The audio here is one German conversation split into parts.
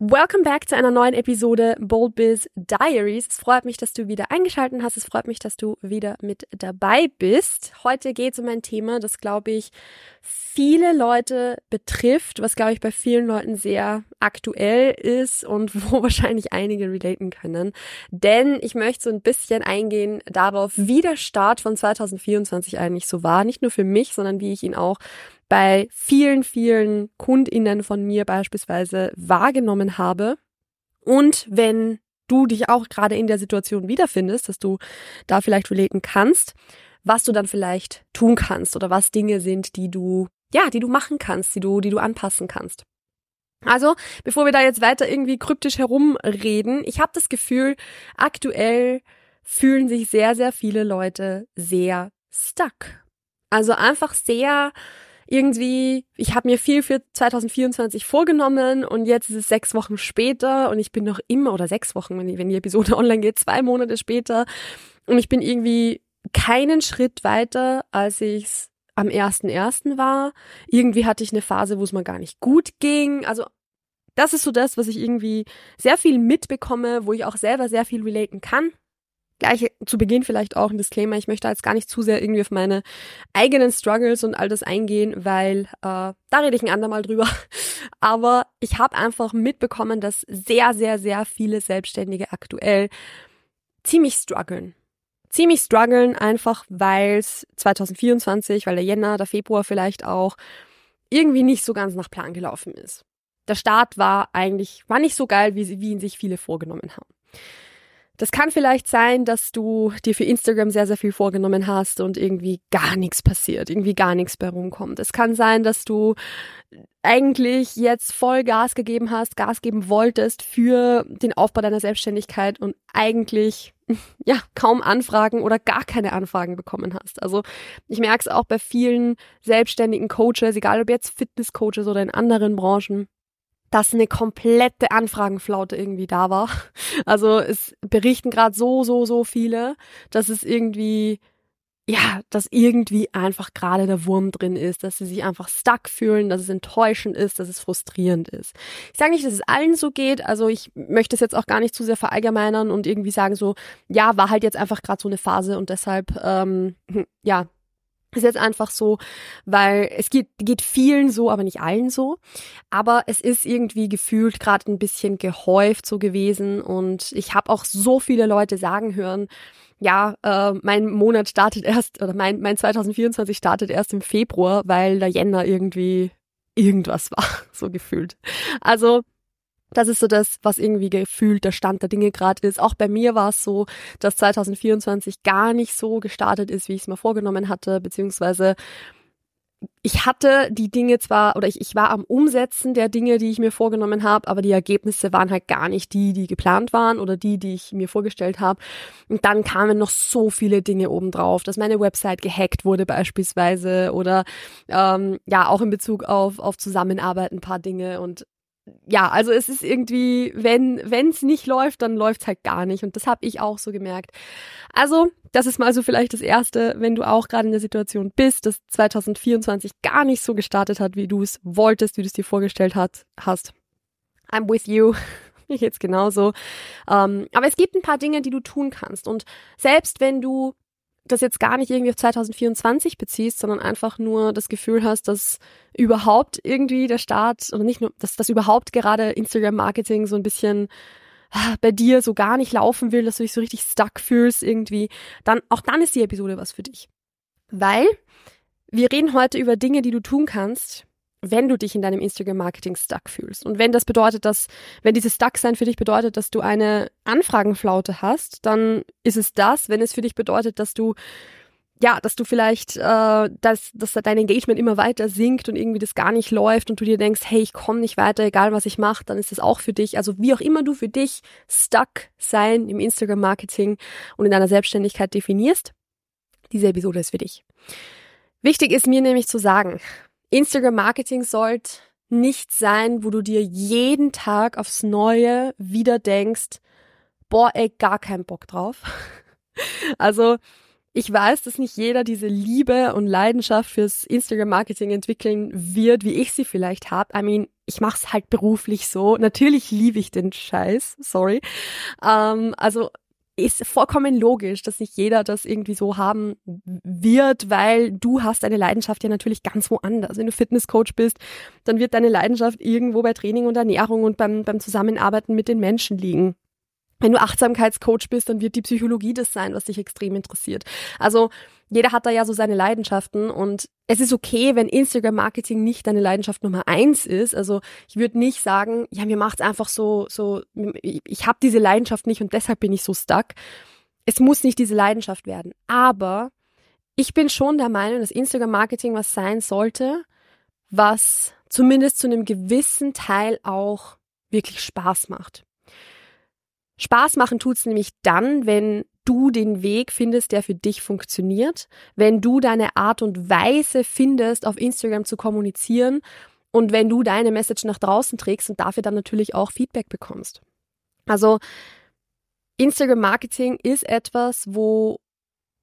Welcome back zu einer neuen Episode Bold Biz Diaries. Es freut mich, dass du wieder eingeschaltet hast. Es freut mich, dass du wieder mit dabei bist. Heute geht es um ein Thema, das, glaube ich, viele Leute betrifft, was, glaube ich, bei vielen Leuten sehr aktuell ist und wo wahrscheinlich einige relaten können. Denn ich möchte so ein bisschen eingehen darauf, wie der Start von 2024 eigentlich so war. Nicht nur für mich, sondern wie ich ihn auch bei vielen, vielen Kundinnen von mir beispielsweise wahrgenommen habe. Und wenn du dich auch gerade in der Situation wiederfindest, dass du da vielleicht relaten kannst, was du dann vielleicht tun kannst oder was Dinge sind, die du, ja, die du machen kannst, die du, die du anpassen kannst. Also, bevor wir da jetzt weiter irgendwie kryptisch herumreden, ich habe das Gefühl, aktuell fühlen sich sehr, sehr viele Leute sehr stuck. Also einfach sehr irgendwie, ich habe mir viel für 2024 vorgenommen und jetzt ist es sechs Wochen später und ich bin noch immer, oder sechs Wochen, wenn die, wenn die Episode online geht, zwei Monate später und ich bin irgendwie keinen Schritt weiter, als ich es am ersten ersten war. Irgendwie hatte ich eine Phase, wo es mir gar nicht gut ging. Also das ist so das, was ich irgendwie sehr viel mitbekomme, wo ich auch selber sehr viel relaten kann gleich zu Beginn vielleicht auch ein Disclaimer. Ich möchte jetzt gar nicht zu sehr irgendwie auf meine eigenen Struggles und all das eingehen, weil äh, da rede ich ein andermal drüber. Aber ich habe einfach mitbekommen, dass sehr, sehr, sehr viele Selbstständige aktuell ziemlich strugglen. Ziemlich strugglen, einfach weil es 2024, weil der Jänner, der Februar vielleicht auch, irgendwie nicht so ganz nach Plan gelaufen ist. Der Start war eigentlich, war nicht so geil, wie, wie ihn sich viele vorgenommen haben. Das kann vielleicht sein, dass du dir für Instagram sehr, sehr viel vorgenommen hast und irgendwie gar nichts passiert, irgendwie gar nichts bei rumkommt. Es kann sein, dass du eigentlich jetzt voll Gas gegeben hast, Gas geben wolltest für den Aufbau deiner Selbstständigkeit und eigentlich ja kaum Anfragen oder gar keine Anfragen bekommen hast. Also ich merke es auch bei vielen selbstständigen Coaches, egal ob jetzt Fitnesscoaches oder in anderen Branchen, dass eine komplette Anfragenflaute irgendwie da war. Also es berichten gerade so, so, so viele, dass es irgendwie, ja, dass irgendwie einfach gerade der Wurm drin ist, dass sie sich einfach stuck fühlen, dass es enttäuschend ist, dass es frustrierend ist. Ich sage nicht, dass es allen so geht, also ich möchte es jetzt auch gar nicht zu sehr verallgemeinern und irgendwie sagen so, ja, war halt jetzt einfach gerade so eine Phase und deshalb, ähm, ja, ist jetzt einfach so, weil es geht, geht vielen so, aber nicht allen so. Aber es ist irgendwie gefühlt gerade ein bisschen gehäuft so gewesen. Und ich habe auch so viele Leute sagen hören, ja, äh, mein Monat startet erst, oder mein, mein 2024 startet erst im Februar, weil der Jänner irgendwie irgendwas war, so gefühlt. Also das ist so das, was irgendwie gefühlt der Stand der Dinge gerade ist. Auch bei mir war es so, dass 2024 gar nicht so gestartet ist, wie ich es mir vorgenommen hatte, beziehungsweise ich hatte die Dinge zwar, oder ich, ich war am Umsetzen der Dinge, die ich mir vorgenommen habe, aber die Ergebnisse waren halt gar nicht die, die geplant waren oder die, die ich mir vorgestellt habe. Und dann kamen noch so viele Dinge obendrauf, dass meine Website gehackt wurde beispielsweise oder ähm, ja, auch in Bezug auf, auf Zusammenarbeit ein paar Dinge. Und ja, also es ist irgendwie, wenn es nicht läuft, dann läuft es halt gar nicht. Und das habe ich auch so gemerkt. Also, das ist mal so vielleicht das Erste, wenn du auch gerade in der Situation bist, dass 2024 gar nicht so gestartet hat, wie du es wolltest, wie du es dir vorgestellt hat, hast. I'm with you. Mir geht's genauso. Ähm, aber es gibt ein paar Dinge, die du tun kannst. Und selbst wenn du das jetzt gar nicht irgendwie auf 2024 beziehst, sondern einfach nur das Gefühl hast, dass überhaupt irgendwie der Start oder nicht nur, dass das überhaupt gerade Instagram Marketing so ein bisschen ah, bei dir so gar nicht laufen will, dass du dich so richtig stuck fühlst irgendwie, dann auch dann ist die Episode was für dich. Weil wir reden heute über Dinge, die du tun kannst, wenn du dich in deinem Instagram-Marketing stuck fühlst. Und wenn das bedeutet, dass, wenn dieses Stuck-Sein für dich bedeutet, dass du eine Anfragenflaute hast, dann ist es das. Wenn es für dich bedeutet, dass du ja, dass du vielleicht, äh, dass, dass dein Engagement immer weiter sinkt und irgendwie das gar nicht läuft und du dir denkst, hey, ich komme nicht weiter, egal was ich mache, dann ist das auch für dich. Also wie auch immer du für dich stuck sein im Instagram-Marketing und in deiner Selbstständigkeit definierst, diese Episode ist für dich. Wichtig ist mir nämlich zu sagen, Instagram-Marketing sollte nicht sein, wo du dir jeden Tag aufs Neue wieder denkst, boah, ey, gar keinen Bock drauf. Also, ich weiß, dass nicht jeder diese Liebe und Leidenschaft fürs Instagram-Marketing entwickeln wird, wie ich sie vielleicht habe. I mean, ich mache es halt beruflich so. Natürlich liebe ich den Scheiß, sorry. Ähm, also ist vollkommen logisch, dass nicht jeder das irgendwie so haben wird, weil du hast deine Leidenschaft ja natürlich ganz woanders. Wenn du Fitnesscoach bist, dann wird deine Leidenschaft irgendwo bei Training und Ernährung und beim, beim Zusammenarbeiten mit den Menschen liegen. Wenn du Achtsamkeitscoach bist, dann wird die Psychologie das sein, was dich extrem interessiert. Also jeder hat da ja so seine Leidenschaften und es ist okay, wenn Instagram-Marketing nicht deine Leidenschaft Nummer eins ist. Also ich würde nicht sagen, ja, mir macht's einfach so, so, ich habe diese Leidenschaft nicht und deshalb bin ich so stuck. Es muss nicht diese Leidenschaft werden. Aber ich bin schon der Meinung, dass Instagram-Marketing was sein sollte, was zumindest zu einem gewissen Teil auch wirklich Spaß macht. Spaß machen tut's nämlich dann, wenn du den Weg findest, der für dich funktioniert, wenn du deine Art und Weise findest, auf Instagram zu kommunizieren und wenn du deine Message nach draußen trägst und dafür dann natürlich auch Feedback bekommst. Also Instagram Marketing ist etwas, wo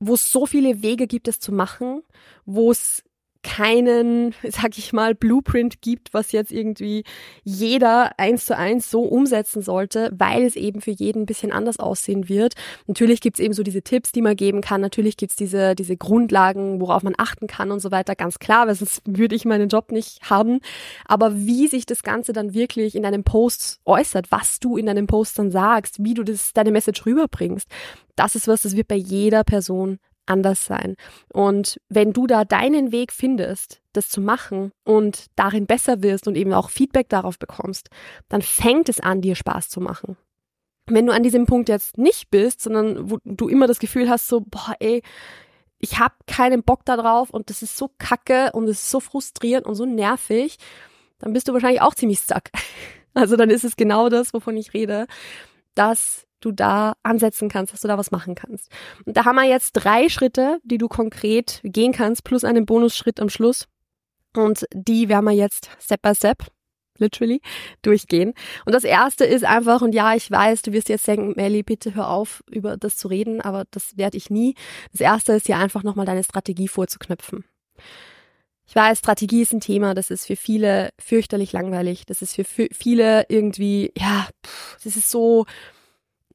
wo es so viele Wege gibt, es zu machen, wo es keinen, sag ich mal, Blueprint gibt, was jetzt irgendwie jeder eins zu eins so umsetzen sollte, weil es eben für jeden ein bisschen anders aussehen wird. Natürlich gibt's eben so diese Tipps, die man geben kann. Natürlich gibt's diese, diese Grundlagen, worauf man achten kann und so weiter. Ganz klar, weil sonst würde ich meinen Job nicht haben. Aber wie sich das Ganze dann wirklich in deinem Post äußert, was du in deinem Post dann sagst, wie du das, deine Message rüberbringst, das ist was, das wird bei jeder Person anders sein. Und wenn du da deinen Weg findest, das zu machen und darin besser wirst und eben auch Feedback darauf bekommst, dann fängt es an, dir Spaß zu machen. Wenn du an diesem Punkt jetzt nicht bist, sondern wo du immer das Gefühl hast, so, boah, ey, ich habe keinen Bock da drauf und das ist so kacke und es ist so frustrierend und so nervig, dann bist du wahrscheinlich auch ziemlich stuck. Also dann ist es genau das, wovon ich rede, dass du da ansetzen kannst, dass du da was machen kannst. Und da haben wir jetzt drei Schritte, die du konkret gehen kannst, plus einen Bonusschritt am Schluss. Und die werden wir jetzt Step by Step, literally, durchgehen. Und das erste ist einfach, und ja, ich weiß, du wirst jetzt denken, Melly, bitte hör auf, über das zu reden, aber das werde ich nie. Das erste ist ja einfach nochmal deine Strategie vorzuknüpfen. Ich weiß, Strategie ist ein Thema, das ist für viele fürchterlich langweilig. Das ist für viele irgendwie, ja, das ist so,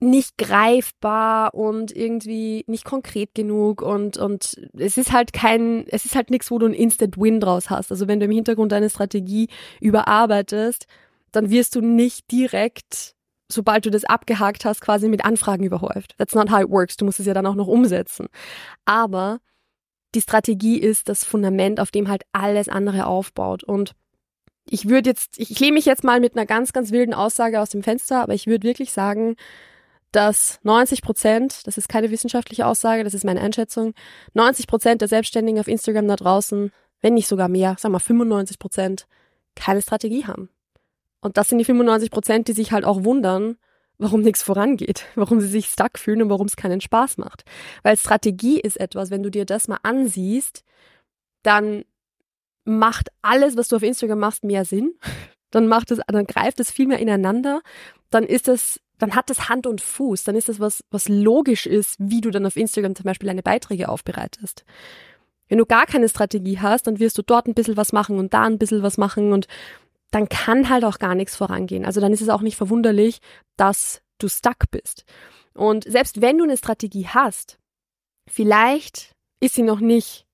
nicht greifbar und irgendwie nicht konkret genug und und es ist halt kein es ist halt nichts, wo du ein Instant Win draus hast. Also wenn du im Hintergrund deine Strategie überarbeitest, dann wirst du nicht direkt sobald du das abgehakt hast, quasi mit Anfragen überhäuft. That's not how it works. Du musst es ja dann auch noch umsetzen. Aber die Strategie ist das Fundament, auf dem halt alles andere aufbaut und ich würde jetzt, ich lehne mich jetzt mal mit einer ganz, ganz wilden Aussage aus dem Fenster, aber ich würde wirklich sagen, dass 90 Prozent, das ist keine wissenschaftliche Aussage, das ist meine Einschätzung, 90 Prozent der Selbstständigen auf Instagram da draußen, wenn nicht sogar mehr, sag mal 95 Prozent, keine Strategie haben. Und das sind die 95 Prozent, die sich halt auch wundern, warum nichts vorangeht, warum sie sich stuck fühlen und warum es keinen Spaß macht. Weil Strategie ist etwas, wenn du dir das mal ansiehst, dann macht alles, was du auf Instagram machst, mehr Sinn. Dann macht es, dann greift es viel mehr ineinander. Dann ist es dann hat das Hand und Fuß, dann ist das was, was logisch ist, wie du dann auf Instagram zum Beispiel deine Beiträge aufbereitest. Wenn du gar keine Strategie hast, dann wirst du dort ein bisschen was machen und da ein bisschen was machen und dann kann halt auch gar nichts vorangehen. Also dann ist es auch nicht verwunderlich, dass du stuck bist. Und selbst wenn du eine Strategie hast, vielleicht ist sie noch nicht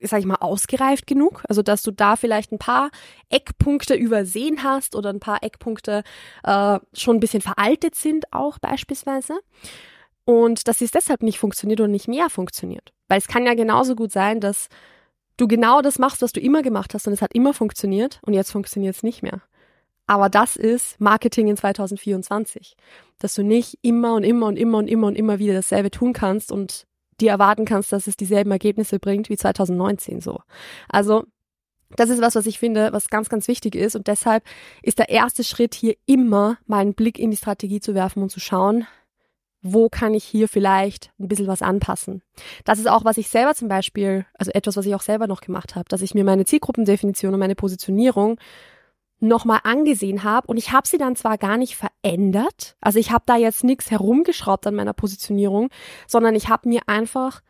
sag ich mal, ausgereift genug? Also, dass du da vielleicht ein paar Eckpunkte übersehen hast oder ein paar Eckpunkte äh, schon ein bisschen veraltet sind auch beispielsweise. Und dass es deshalb nicht funktioniert oder nicht mehr funktioniert. Weil es kann ja genauso gut sein, dass du genau das machst, was du immer gemacht hast und es hat immer funktioniert und jetzt funktioniert es nicht mehr. Aber das ist Marketing in 2024. Dass du nicht immer und immer und immer und immer und immer wieder dasselbe tun kannst und dir erwarten kannst, dass es dieselben Ergebnisse bringt wie 2019 so. Also das ist was, was ich finde, was ganz, ganz wichtig ist. Und deshalb ist der erste Schritt hier immer mal einen Blick in die Strategie zu werfen und zu schauen, wo kann ich hier vielleicht ein bisschen was anpassen. Das ist auch, was ich selber zum Beispiel, also etwas, was ich auch selber noch gemacht habe, dass ich mir meine Zielgruppendefinition und meine Positionierung nochmal angesehen habe. Und ich habe sie dann zwar gar nicht verändert, also ich habe da jetzt nichts herumgeschraubt an meiner Positionierung, sondern ich habe mir einfach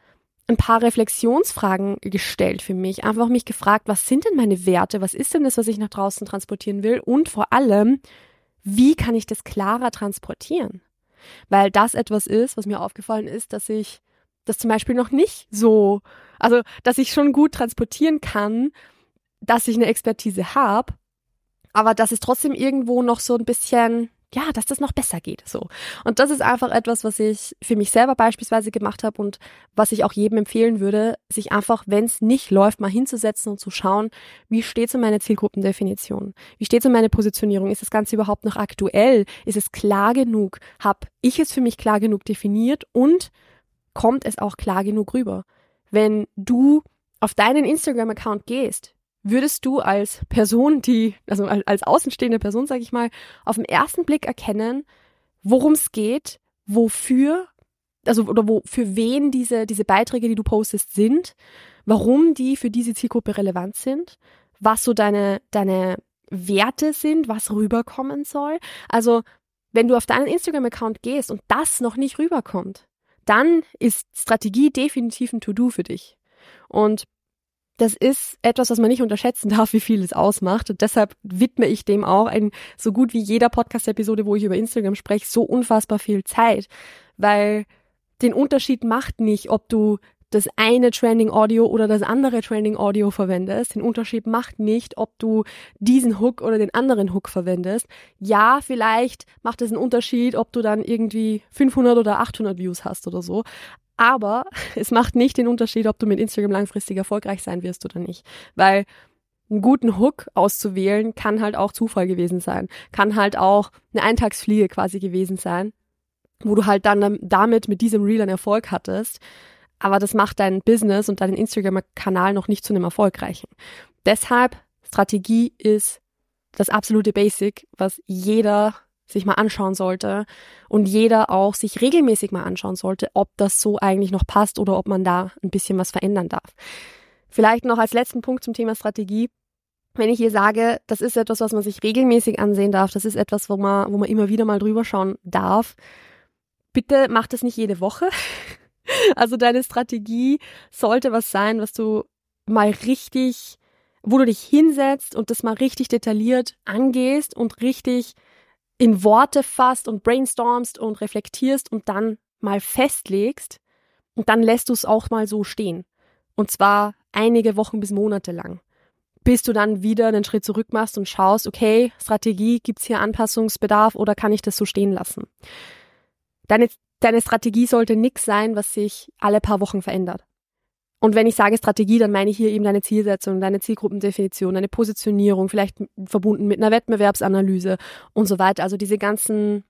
ein paar Reflexionsfragen gestellt für mich, einfach mich gefragt, was sind denn meine Werte, was ist denn das, was ich nach draußen transportieren will? Und vor allem, wie kann ich das klarer transportieren? Weil das etwas ist, was mir aufgefallen ist, dass ich das zum Beispiel noch nicht so, also dass ich schon gut transportieren kann, dass ich eine Expertise habe, aber dass es trotzdem irgendwo noch so ein bisschen, ja, dass das noch besser geht, so. Und das ist einfach etwas, was ich für mich selber beispielsweise gemacht habe und was ich auch jedem empfehlen würde, sich einfach, wenn es nicht läuft, mal hinzusetzen und zu schauen, wie steht es in meiner Zielgruppendefinition? Wie steht es in meiner Positionierung? Ist das Ganze überhaupt noch aktuell? Ist es klar genug? Hab ich es für mich klar genug definiert und kommt es auch klar genug rüber? Wenn du auf deinen Instagram-Account gehst, würdest du als Person, die, also als außenstehende Person, sage ich mal, auf den ersten Blick erkennen, worum es geht, wofür, also oder wo, für wen diese, diese Beiträge, die du postest, sind, warum die für diese Zielgruppe relevant sind, was so deine, deine Werte sind, was rüberkommen soll. Also, wenn du auf deinen Instagram-Account gehst und das noch nicht rüberkommt, dann ist Strategie definitiv ein To-Do für dich. Und das ist etwas, was man nicht unterschätzen darf, wie viel es ausmacht. Und deshalb widme ich dem auch ein so gut wie jeder Podcast-Episode, wo ich über Instagram spreche, so unfassbar viel Zeit. Weil den Unterschied macht nicht, ob du das eine Trending Audio oder das andere Trending Audio verwendest. Den Unterschied macht nicht, ob du diesen Hook oder den anderen Hook verwendest. Ja, vielleicht macht es einen Unterschied, ob du dann irgendwie 500 oder 800 Views hast oder so. Aber es macht nicht den Unterschied, ob du mit Instagram langfristig erfolgreich sein wirst oder nicht. Weil einen guten Hook auszuwählen kann halt auch Zufall gewesen sein. Kann halt auch eine Eintagsfliege quasi gewesen sein, wo du halt dann damit mit diesem Reel einen Erfolg hattest. Aber das macht dein Business und deinen Instagram-Kanal noch nicht zu einem erfolgreichen. Deshalb, Strategie ist das absolute Basic, was jeder sich mal anschauen sollte und jeder auch sich regelmäßig mal anschauen sollte, ob das so eigentlich noch passt oder ob man da ein bisschen was verändern darf. Vielleicht noch als letzten Punkt zum Thema Strategie. Wenn ich hier sage, das ist etwas, was man sich regelmäßig ansehen darf, das ist etwas, wo man, wo man immer wieder mal drüber schauen darf, bitte mach das nicht jede Woche. Also deine Strategie sollte was sein, was du mal richtig, wo du dich hinsetzt und das mal richtig detailliert angehst und richtig in Worte fasst und brainstormst und reflektierst und dann mal festlegst und dann lässt du es auch mal so stehen. Und zwar einige Wochen bis Monate lang. Bis du dann wieder einen Schritt zurück machst und schaust, okay, Strategie, gibt's hier Anpassungsbedarf oder kann ich das so stehen lassen? Deine, deine Strategie sollte nix sein, was sich alle paar Wochen verändert. Und wenn ich sage Strategie, dann meine ich hier eben deine Zielsetzung, deine Zielgruppendefinition, deine Positionierung, vielleicht verbunden mit einer Wettbewerbsanalyse und so weiter. Also diese ganzen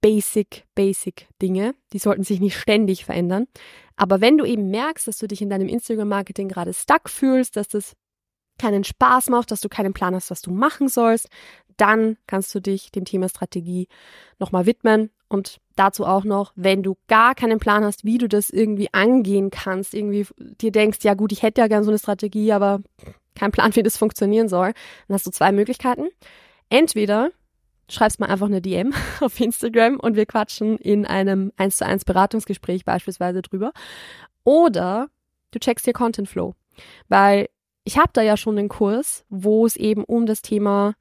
Basic, Basic Dinge, die sollten sich nicht ständig verändern. Aber wenn du eben merkst, dass du dich in deinem Instagram-Marketing gerade stuck fühlst, dass das keinen Spaß macht, dass du keinen Plan hast, was du machen sollst, dann kannst du dich dem Thema Strategie nochmal widmen und dazu auch noch, wenn du gar keinen Plan hast, wie du das irgendwie angehen kannst, irgendwie dir denkst, ja gut, ich hätte ja gern so eine Strategie, aber kein Plan, wie das funktionieren soll, dann hast du zwei Möglichkeiten. Entweder schreibst mal einfach eine DM auf Instagram und wir quatschen in einem 1 zu 1 Beratungsgespräch beispielsweise drüber. Oder du checkst dir Content Flow. Weil ich habe da ja schon einen Kurs, wo es eben um das Thema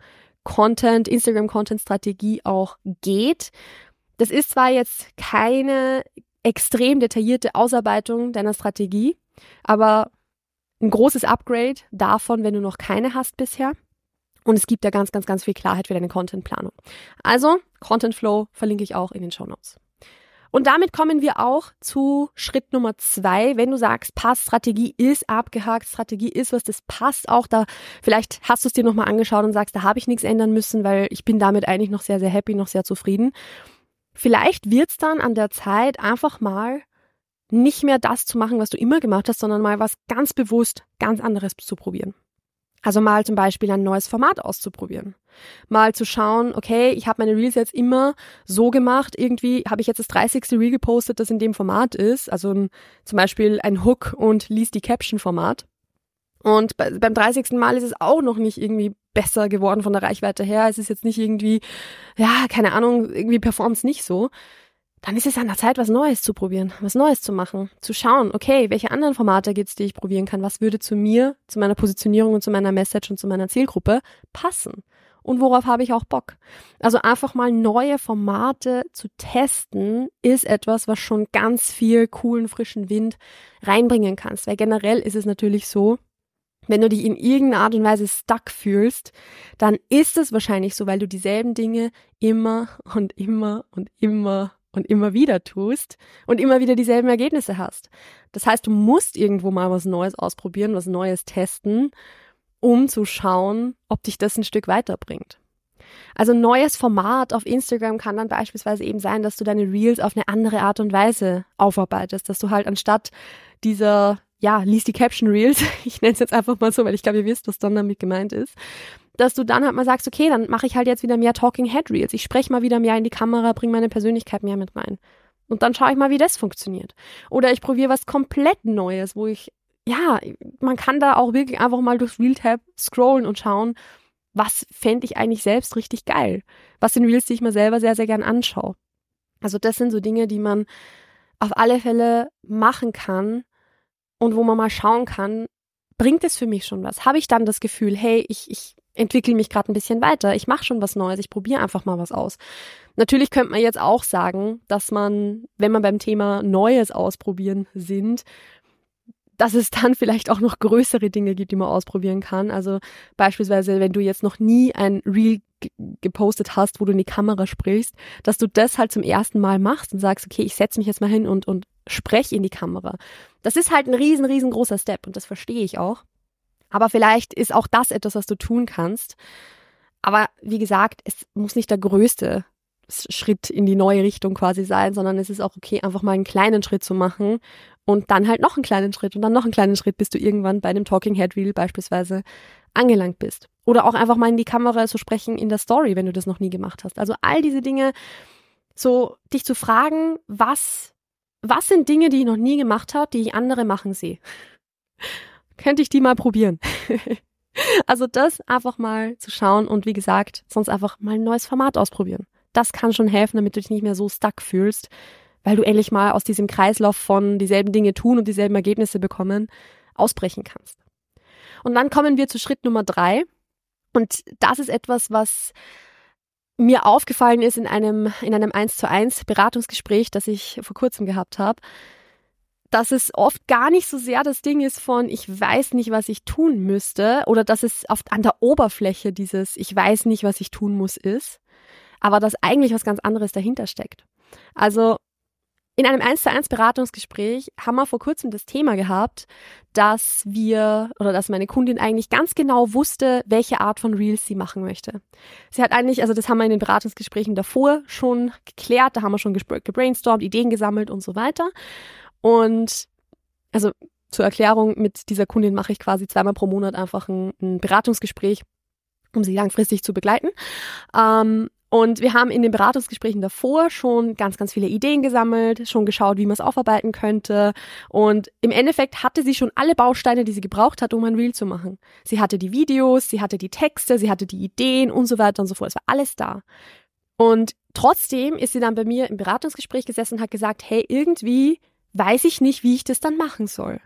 Content, Instagram-Content-Strategie auch geht. Das ist zwar jetzt keine extrem detaillierte Ausarbeitung deiner Strategie, aber ein großes Upgrade davon, wenn du noch keine hast bisher. Und es gibt da ganz, ganz, ganz viel Klarheit für deine Contentplanung. Also, Content Flow verlinke ich auch in den Show Notes. Und damit kommen wir auch zu Schritt Nummer zwei. Wenn du sagst, passt, Strategie ist abgehakt, Strategie ist was, das passt auch da. Vielleicht hast du es dir nochmal angeschaut und sagst, da habe ich nichts ändern müssen, weil ich bin damit eigentlich noch sehr, sehr happy, noch sehr zufrieden. Vielleicht wird es dann an der Zeit einfach mal nicht mehr das zu machen, was du immer gemacht hast, sondern mal was ganz bewusst, ganz anderes zu probieren. Also mal zum Beispiel ein neues Format auszuprobieren. Mal zu schauen, okay, ich habe meine Reels jetzt immer so gemacht, irgendwie habe ich jetzt das 30. Reel gepostet, das in dem Format ist, also zum Beispiel ein Hook und liest die Caption-Format. Und bei, beim 30. Mal ist es auch noch nicht irgendwie besser geworden von der Reichweite her. Es ist jetzt nicht irgendwie, ja, keine Ahnung, irgendwie performt es nicht so dann ist es an der Zeit, was Neues zu probieren, was Neues zu machen, zu schauen, okay, welche anderen Formate gibt's, die ich probieren kann, was würde zu mir, zu meiner Positionierung und zu meiner Message und zu meiner Zielgruppe passen? Und worauf habe ich auch Bock. Also einfach mal neue Formate zu testen, ist etwas, was schon ganz viel coolen, frischen Wind reinbringen kannst, weil generell ist es natürlich so, wenn du dich in irgendeiner Art und Weise stuck fühlst, dann ist es wahrscheinlich so, weil du dieselben Dinge immer und immer und immer und immer wieder tust und immer wieder dieselben Ergebnisse hast. Das heißt, du musst irgendwo mal was Neues ausprobieren, was Neues testen, um zu schauen, ob dich das ein Stück weiterbringt. Also ein neues Format auf Instagram kann dann beispielsweise eben sein, dass du deine Reels auf eine andere Art und Weise aufarbeitest, dass du halt anstatt dieser ja, liest die Caption Reels, ich nenne es jetzt einfach mal so, weil ich glaube, ihr wisst, was dann damit gemeint ist, dass du dann halt mal sagst, okay, dann mache ich halt jetzt wieder mehr Talking Head Reels. Ich spreche mal wieder mehr in die Kamera, bringe meine Persönlichkeit mehr mit rein. Und dann schaue ich mal, wie das funktioniert. Oder ich probiere was komplett Neues, wo ich, ja, man kann da auch wirklich einfach mal durchs Reel-Tab scrollen und schauen, was fände ich eigentlich selbst richtig geil? Was sind Reels, die ich mir selber sehr, sehr gern anschaue? Also das sind so Dinge, die man auf alle Fälle machen kann und wo man mal schauen kann, bringt es für mich schon was? Habe ich dann das Gefühl, hey, ich, ich entwickle mich gerade ein bisschen weiter. Ich mache schon was Neues. Ich probiere einfach mal was aus. Natürlich könnte man jetzt auch sagen, dass man, wenn man beim Thema Neues ausprobieren sind, dass es dann vielleicht auch noch größere Dinge gibt, die man ausprobieren kann. Also beispielsweise, wenn du jetzt noch nie ein Reel gepostet hast, wo du in die Kamera sprichst, dass du das halt zum ersten Mal machst und sagst, okay, ich setze mich jetzt mal hin und, und spreche in die Kamera. Das ist halt ein riesen, riesengroßer Step und das verstehe ich auch. Aber vielleicht ist auch das etwas, was du tun kannst. Aber wie gesagt, es muss nicht der größte Schritt in die neue Richtung quasi sein, sondern es ist auch okay, einfach mal einen kleinen Schritt zu machen und dann halt noch einen kleinen Schritt und dann noch einen kleinen Schritt, bis du irgendwann bei einem Talking Head Reel beispielsweise angelangt bist. Oder auch einfach mal in die Kamera zu sprechen in der Story, wenn du das noch nie gemacht hast. Also all diese Dinge, so dich zu fragen, was, was sind Dinge, die ich noch nie gemacht habe, die ich andere machen sehe könnte ich die mal probieren. also das einfach mal zu schauen und wie gesagt, sonst einfach mal ein neues Format ausprobieren. Das kann schon helfen, damit du dich nicht mehr so stuck fühlst, weil du endlich mal aus diesem Kreislauf von dieselben Dinge tun und dieselben Ergebnisse bekommen ausbrechen kannst. Und dann kommen wir zu Schritt Nummer drei. Und das ist etwas, was mir aufgefallen ist in einem, in einem 1 zu 1 Beratungsgespräch, das ich vor kurzem gehabt habe dass es oft gar nicht so sehr das Ding ist von, ich weiß nicht, was ich tun müsste, oder dass es oft an der Oberfläche dieses, ich weiß nicht, was ich tun muss, ist, aber dass eigentlich was ganz anderes dahinter steckt. Also in einem 1 zu 1 Beratungsgespräch haben wir vor kurzem das Thema gehabt, dass wir oder dass meine Kundin eigentlich ganz genau wusste, welche Art von Reels sie machen möchte. Sie hat eigentlich, also das haben wir in den Beratungsgesprächen davor schon geklärt, da haben wir schon gebrainstormt, Ideen gesammelt und so weiter. Und also zur Erklärung, mit dieser Kundin mache ich quasi zweimal pro Monat einfach ein, ein Beratungsgespräch, um sie langfristig zu begleiten. Ähm, und wir haben in den Beratungsgesprächen davor schon ganz, ganz viele Ideen gesammelt, schon geschaut, wie man es aufarbeiten könnte. Und im Endeffekt hatte sie schon alle Bausteine, die sie gebraucht hat, um ein Reel zu machen. Sie hatte die Videos, sie hatte die Texte, sie hatte die Ideen und so weiter und so fort. Es war alles da. Und trotzdem ist sie dann bei mir im Beratungsgespräch gesessen und hat gesagt, hey, irgendwie weiß ich nicht, wie ich das dann machen soll.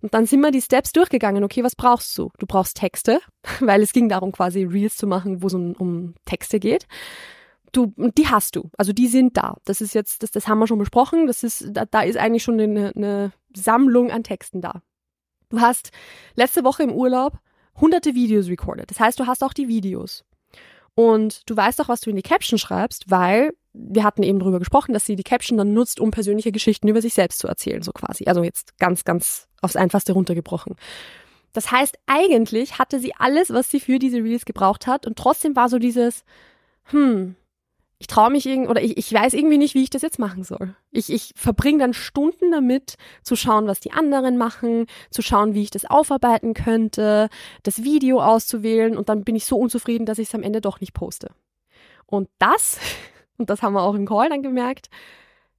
Und dann sind wir die Steps durchgegangen. Okay, was brauchst du? Du brauchst Texte, weil es ging darum, quasi Reels zu machen, wo es um, um Texte geht. Du, die hast du. Also die sind da. Das ist jetzt, das, das haben wir schon besprochen. Das ist, da, da ist eigentlich schon eine, eine Sammlung an Texten da. Du hast letzte Woche im Urlaub hunderte Videos recorded. Das heißt, du hast auch die Videos. Und du weißt auch, was du in die Caption schreibst, weil wir hatten eben darüber gesprochen, dass sie die Caption dann nutzt, um persönliche Geschichten über sich selbst zu erzählen, so quasi. Also jetzt ganz, ganz aufs Einfachste runtergebrochen. Das heißt, eigentlich hatte sie alles, was sie für diese Reels gebraucht hat und trotzdem war so dieses, hm, ich traue mich irgendwie, oder ich, ich weiß irgendwie nicht, wie ich das jetzt machen soll. Ich, ich verbringe dann Stunden damit, zu schauen, was die anderen machen, zu schauen, wie ich das aufarbeiten könnte, das Video auszuwählen und dann bin ich so unzufrieden, dass ich es am Ende doch nicht poste. Und das, und das haben wir auch im Call dann gemerkt,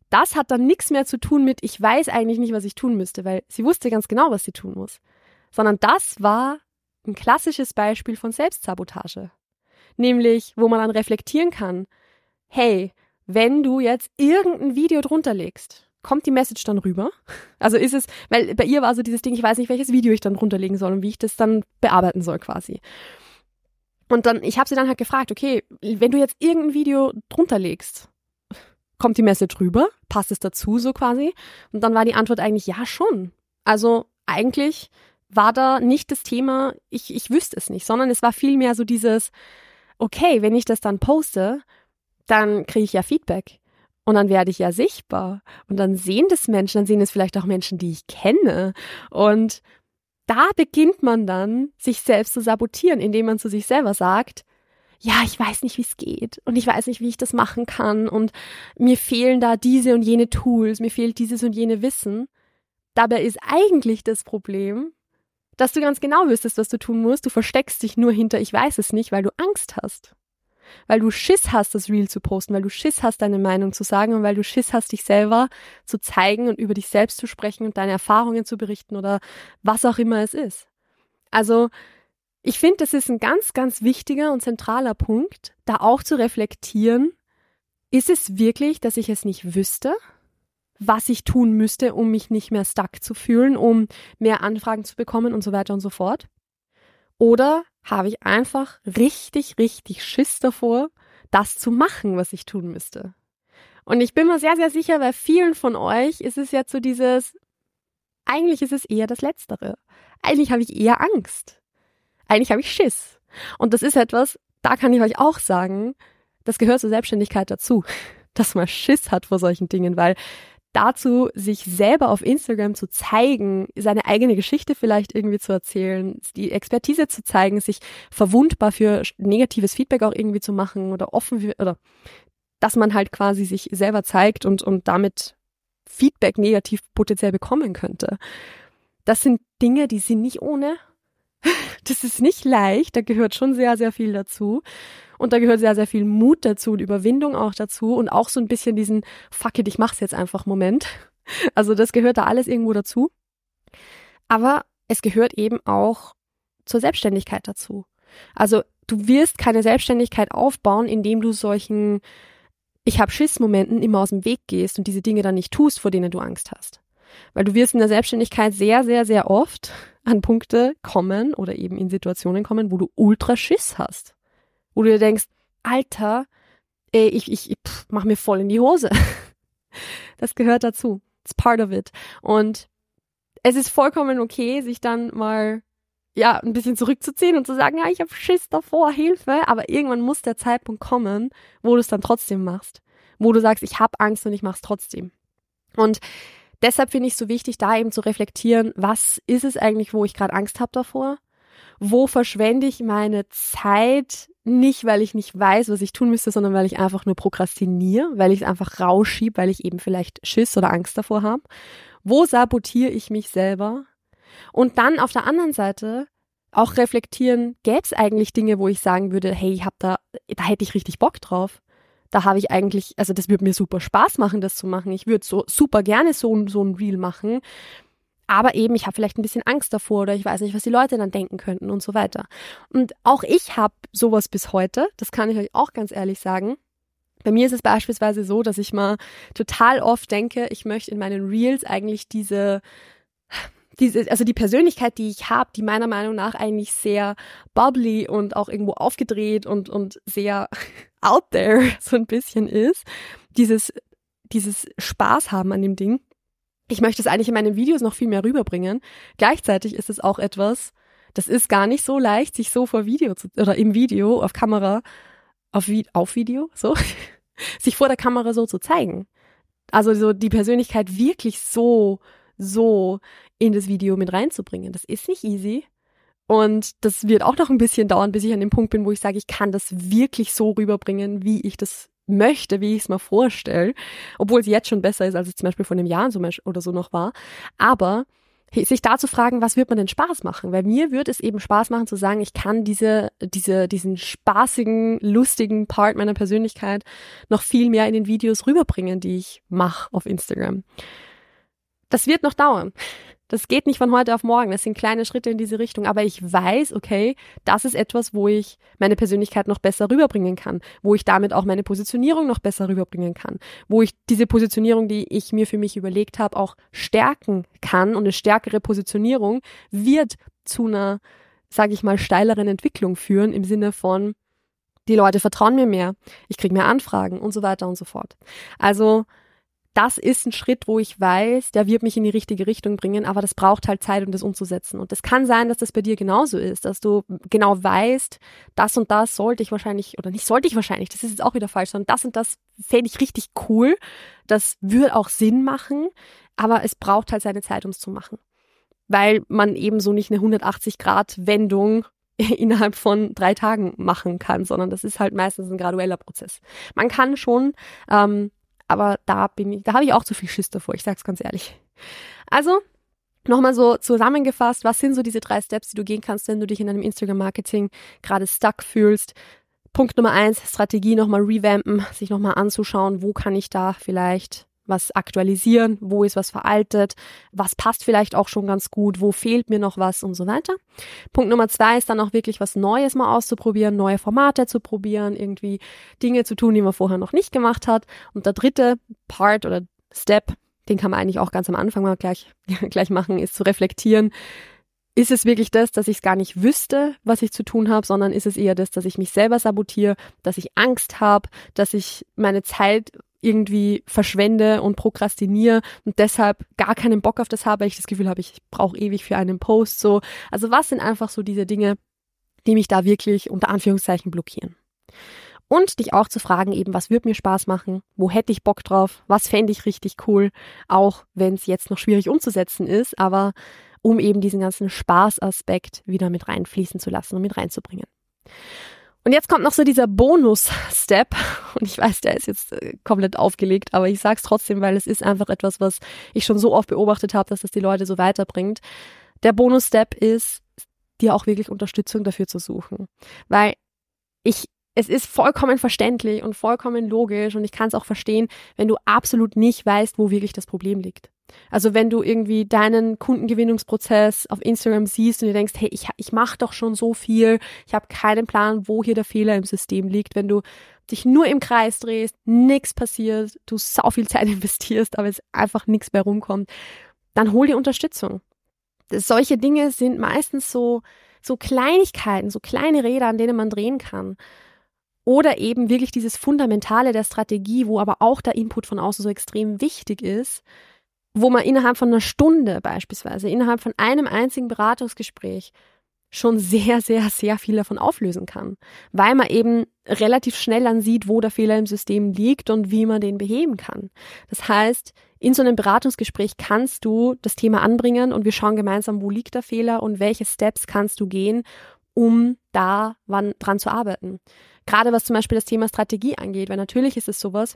das hat dann nichts mehr zu tun mit, ich weiß eigentlich nicht, was ich tun müsste, weil sie wusste ganz genau, was sie tun muss. Sondern das war ein klassisches Beispiel von Selbstsabotage. Nämlich, wo man dann reflektieren kann, hey, wenn du jetzt irgendein Video drunter legst, kommt die Message dann rüber? Also ist es, weil bei ihr war so dieses Ding, ich weiß nicht, welches Video ich dann drunterlegen soll und wie ich das dann bearbeiten soll quasi. Und dann, ich habe sie dann halt gefragt, okay, wenn du jetzt irgendein Video drunter legst, kommt die Message rüber? Passt es dazu so quasi? Und dann war die Antwort eigentlich ja schon. Also eigentlich war da nicht das Thema, ich, ich wüsste es nicht, sondern es war vielmehr so dieses, okay, wenn ich das dann poste, dann kriege ich ja Feedback. Und dann werde ich ja sichtbar. Und dann sehen das Menschen, dann sehen es vielleicht auch Menschen, die ich kenne. Und da beginnt man dann, sich selbst zu sabotieren, indem man zu sich selber sagt, ja, ich weiß nicht, wie es geht und ich weiß nicht, wie ich das machen kann und mir fehlen da diese und jene Tools, mir fehlt dieses und jene Wissen. Dabei ist eigentlich das Problem, dass du ganz genau wüsstest, was du tun musst. Du versteckst dich nur hinter ich weiß es nicht, weil du Angst hast weil du Schiss hast, das Reel zu posten, weil du Schiss hast, deine Meinung zu sagen und weil du Schiss hast, dich selber zu zeigen und über dich selbst zu sprechen und deine Erfahrungen zu berichten oder was auch immer es ist. Also, ich finde, das ist ein ganz, ganz wichtiger und zentraler Punkt, da auch zu reflektieren, ist es wirklich, dass ich es nicht wüsste, was ich tun müsste, um mich nicht mehr stuck zu fühlen, um mehr Anfragen zu bekommen und so weiter und so fort? Oder habe ich einfach richtig, richtig Schiss davor, das zu machen, was ich tun müsste. Und ich bin mir sehr, sehr sicher, bei vielen von euch ist es jetzt so dieses, eigentlich ist es eher das Letztere. Eigentlich habe ich eher Angst. Eigentlich habe ich Schiss. Und das ist etwas, da kann ich euch auch sagen, das gehört zur Selbstständigkeit dazu, dass man Schiss hat vor solchen Dingen, weil dazu, sich selber auf Instagram zu zeigen, seine eigene Geschichte vielleicht irgendwie zu erzählen, die Expertise zu zeigen, sich verwundbar für negatives Feedback auch irgendwie zu machen oder offen oder dass man halt quasi sich selber zeigt und, und damit Feedback negativ potenziell bekommen könnte. Das sind Dinge, die sind nicht ohne. Das ist nicht leicht, da gehört schon sehr, sehr viel dazu. Und da gehört sehr, sehr viel Mut dazu und Überwindung auch dazu und auch so ein bisschen diesen Fuck it, ich mach's jetzt einfach Moment. Also das gehört da alles irgendwo dazu. Aber es gehört eben auch zur Selbstständigkeit dazu. Also du wirst keine Selbstständigkeit aufbauen, indem du solchen ich hab Schiss-Momenten immer aus dem Weg gehst und diese Dinge dann nicht tust, vor denen du Angst hast. Weil du wirst in der Selbstständigkeit sehr, sehr, sehr oft an Punkte kommen oder eben in Situationen kommen, wo du ultra Schiss hast wo du dir denkst, Alter, ey, ich, ich, ich pff, mach mir voll in die Hose. Das gehört dazu. It's part of it. Und es ist vollkommen okay, sich dann mal ja, ein bisschen zurückzuziehen und zu sagen, ja, ich habe Schiss davor, Hilfe, aber irgendwann muss der Zeitpunkt kommen, wo du es dann trotzdem machst, wo du sagst, ich habe Angst und ich mach's trotzdem. Und deshalb finde ich es so wichtig, da eben zu reflektieren, was ist es eigentlich, wo ich gerade Angst habe davor? Wo verschwende ich meine Zeit nicht, weil ich nicht weiß, was ich tun müsste, sondern weil ich einfach nur prokrastiniere, weil ich es einfach rausschiebe, weil ich eben vielleicht Schiss oder Angst davor habe. Wo sabotiere ich mich selber? Und dann auf der anderen Seite auch reflektieren, gäbe es eigentlich Dinge, wo ich sagen würde, hey, ich hab da, da hätte ich richtig Bock drauf. Da habe ich eigentlich, also das würde mir super Spaß machen, das zu machen. Ich würde so super gerne so, so ein Reel machen. Aber eben, ich habe vielleicht ein bisschen Angst davor oder ich weiß nicht, was die Leute dann denken könnten und so weiter. Und auch ich habe sowas bis heute, das kann ich euch auch ganz ehrlich sagen. Bei mir ist es beispielsweise so, dass ich mal total oft denke, ich möchte in meinen Reels eigentlich diese diese, also die Persönlichkeit, die ich habe, die meiner Meinung nach eigentlich sehr bubbly und auch irgendwo aufgedreht und, und sehr out there so ein bisschen ist, dieses, dieses Spaß haben an dem Ding, ich möchte es eigentlich in meinen Videos noch viel mehr rüberbringen. Gleichzeitig ist es auch etwas, das ist gar nicht so leicht, sich so vor Video zu, oder im Video, auf Kamera, auf, auf Video, so, sich vor der Kamera so zu zeigen. Also so die Persönlichkeit wirklich so, so in das Video mit reinzubringen. Das ist nicht easy. Und das wird auch noch ein bisschen dauern, bis ich an dem Punkt bin, wo ich sage, ich kann das wirklich so rüberbringen, wie ich das möchte, wie ich es mir vorstelle, obwohl es jetzt schon besser ist, als es zum Beispiel vor einem Jahr oder so noch war. Aber sich da zu fragen, was wird man denn Spaß machen? Weil mir wird es eben Spaß machen zu sagen, ich kann diese, diese, diesen spaßigen, lustigen Part meiner Persönlichkeit noch viel mehr in den Videos rüberbringen, die ich mache auf Instagram. Das wird noch dauern. Das geht nicht von heute auf morgen. Das sind kleine Schritte in diese Richtung. Aber ich weiß, okay, das ist etwas, wo ich meine Persönlichkeit noch besser rüberbringen kann, wo ich damit auch meine Positionierung noch besser rüberbringen kann, wo ich diese Positionierung, die ich mir für mich überlegt habe, auch stärken kann. Und eine stärkere Positionierung wird zu einer, sage ich mal, steileren Entwicklung führen im Sinne von, die Leute vertrauen mir mehr, ich kriege mehr Anfragen und so weiter und so fort. Also das ist ein Schritt, wo ich weiß, der wird mich in die richtige Richtung bringen, aber das braucht halt Zeit, um das umzusetzen. Und es kann sein, dass das bei dir genauso ist, dass du genau weißt, das und das sollte ich wahrscheinlich, oder nicht sollte ich wahrscheinlich, das ist jetzt auch wieder falsch, sondern das und das fände ich richtig cool. Das würde auch Sinn machen, aber es braucht halt seine Zeit, um es zu machen. Weil man eben so nicht eine 180-Grad-Wendung innerhalb von drei Tagen machen kann, sondern das ist halt meistens ein gradueller Prozess. Man kann schon ähm, aber da bin ich, da habe ich auch zu viel Schiss davor, ich sag's ganz ehrlich. Also, Nochmal so zusammengefasst, was sind so diese drei Steps, die du gehen kannst, wenn du dich in deinem Instagram-Marketing gerade stuck fühlst? Punkt Nummer eins, Strategie nochmal revampen, sich nochmal anzuschauen, wo kann ich da vielleicht was aktualisieren, wo ist was veraltet, was passt vielleicht auch schon ganz gut, wo fehlt mir noch was und so weiter. Punkt Nummer zwei ist dann auch wirklich was Neues mal auszuprobieren, neue Formate zu probieren, irgendwie Dinge zu tun, die man vorher noch nicht gemacht hat. Und der dritte Part oder Step, den kann man eigentlich auch ganz am Anfang mal gleich, gleich machen, ist zu reflektieren. Ist es wirklich das, dass ich es gar nicht wüsste, was ich zu tun habe, sondern ist es eher das, dass ich mich selber sabotiere, dass ich Angst habe, dass ich meine Zeit irgendwie verschwende und prokrastiniere und deshalb gar keinen Bock auf das habe, weil ich das Gefühl habe, ich brauche ewig für einen Post so. Also was sind einfach so diese Dinge, die mich da wirklich unter Anführungszeichen blockieren? Und dich auch zu fragen, eben, was wird mir Spaß machen? Wo hätte ich Bock drauf? Was fände ich richtig cool? Auch wenn es jetzt noch schwierig umzusetzen ist, aber um eben diesen ganzen Spaßaspekt wieder mit reinfließen zu lassen und mit reinzubringen. Und jetzt kommt noch so dieser Bonus-Step. Und ich weiß, der ist jetzt äh, komplett aufgelegt, aber ich sag's trotzdem, weil es ist einfach etwas, was ich schon so oft beobachtet habe, dass das die Leute so weiterbringt. Der Bonus-Step ist, dir auch wirklich Unterstützung dafür zu suchen. Weil ich es ist vollkommen verständlich und vollkommen logisch und ich kann es auch verstehen, wenn du absolut nicht weißt, wo wirklich das Problem liegt. Also wenn du irgendwie deinen Kundengewinnungsprozess auf Instagram siehst und dir denkst, hey, ich, ich mache doch schon so viel, ich habe keinen Plan, wo hier der Fehler im System liegt, wenn du dich nur im Kreis drehst, nichts passiert, du sau viel Zeit investierst, aber es einfach nichts mehr rumkommt, dann hol dir Unterstützung. Solche Dinge sind meistens so, so Kleinigkeiten, so kleine Räder, an denen man drehen kann. Oder eben wirklich dieses Fundamentale der Strategie, wo aber auch der Input von außen so extrem wichtig ist, wo man innerhalb von einer Stunde beispielsweise, innerhalb von einem einzigen Beratungsgespräch schon sehr, sehr, sehr viel davon auflösen kann, weil man eben relativ schnell dann sieht, wo der Fehler im System liegt und wie man den beheben kann. Das heißt, in so einem Beratungsgespräch kannst du das Thema anbringen und wir schauen gemeinsam, wo liegt der Fehler und welche Steps kannst du gehen, um da wann dran zu arbeiten. Gerade was zum Beispiel das Thema Strategie angeht, weil natürlich ist es sowas,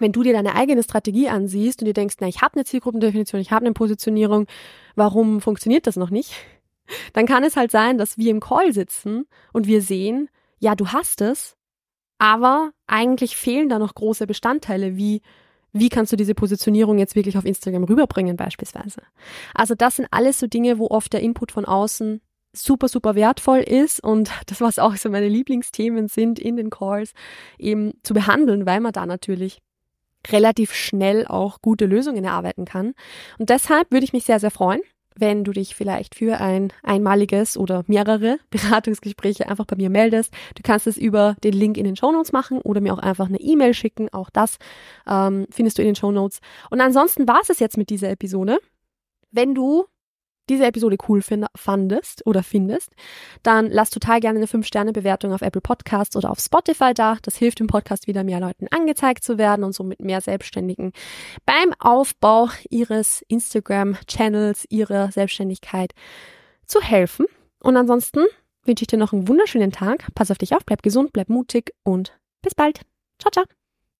wenn du dir deine eigene Strategie ansiehst und dir denkst, na, ich habe eine Zielgruppendefinition, ich habe eine Positionierung, warum funktioniert das noch nicht? Dann kann es halt sein, dass wir im Call sitzen und wir sehen, ja, du hast es, aber eigentlich fehlen da noch große Bestandteile, wie wie kannst du diese Positionierung jetzt wirklich auf Instagram rüberbringen beispielsweise. Also das sind alles so Dinge, wo oft der Input von außen super, super wertvoll ist und das, was auch so meine Lieblingsthemen sind in den Calls, eben zu behandeln, weil man da natürlich relativ schnell auch gute Lösungen erarbeiten kann. Und deshalb würde ich mich sehr, sehr freuen, wenn du dich vielleicht für ein einmaliges oder mehrere Beratungsgespräche einfach bei mir meldest. Du kannst es über den Link in den Show Notes machen oder mir auch einfach eine E-Mail schicken. Auch das ähm, findest du in den Show Notes. Und ansonsten war es jetzt mit dieser Episode. Wenn du diese Episode cool find, fandest oder findest, dann lass total gerne eine 5-Sterne-Bewertung auf Apple Podcasts oder auf Spotify da. Das hilft dem Podcast wieder mehr Leuten angezeigt zu werden und somit mehr Selbstständigen beim Aufbau ihres Instagram-Channels, ihrer Selbstständigkeit zu helfen. Und ansonsten wünsche ich dir noch einen wunderschönen Tag. Pass auf dich auf, bleib gesund, bleib mutig und bis bald. Ciao, ciao.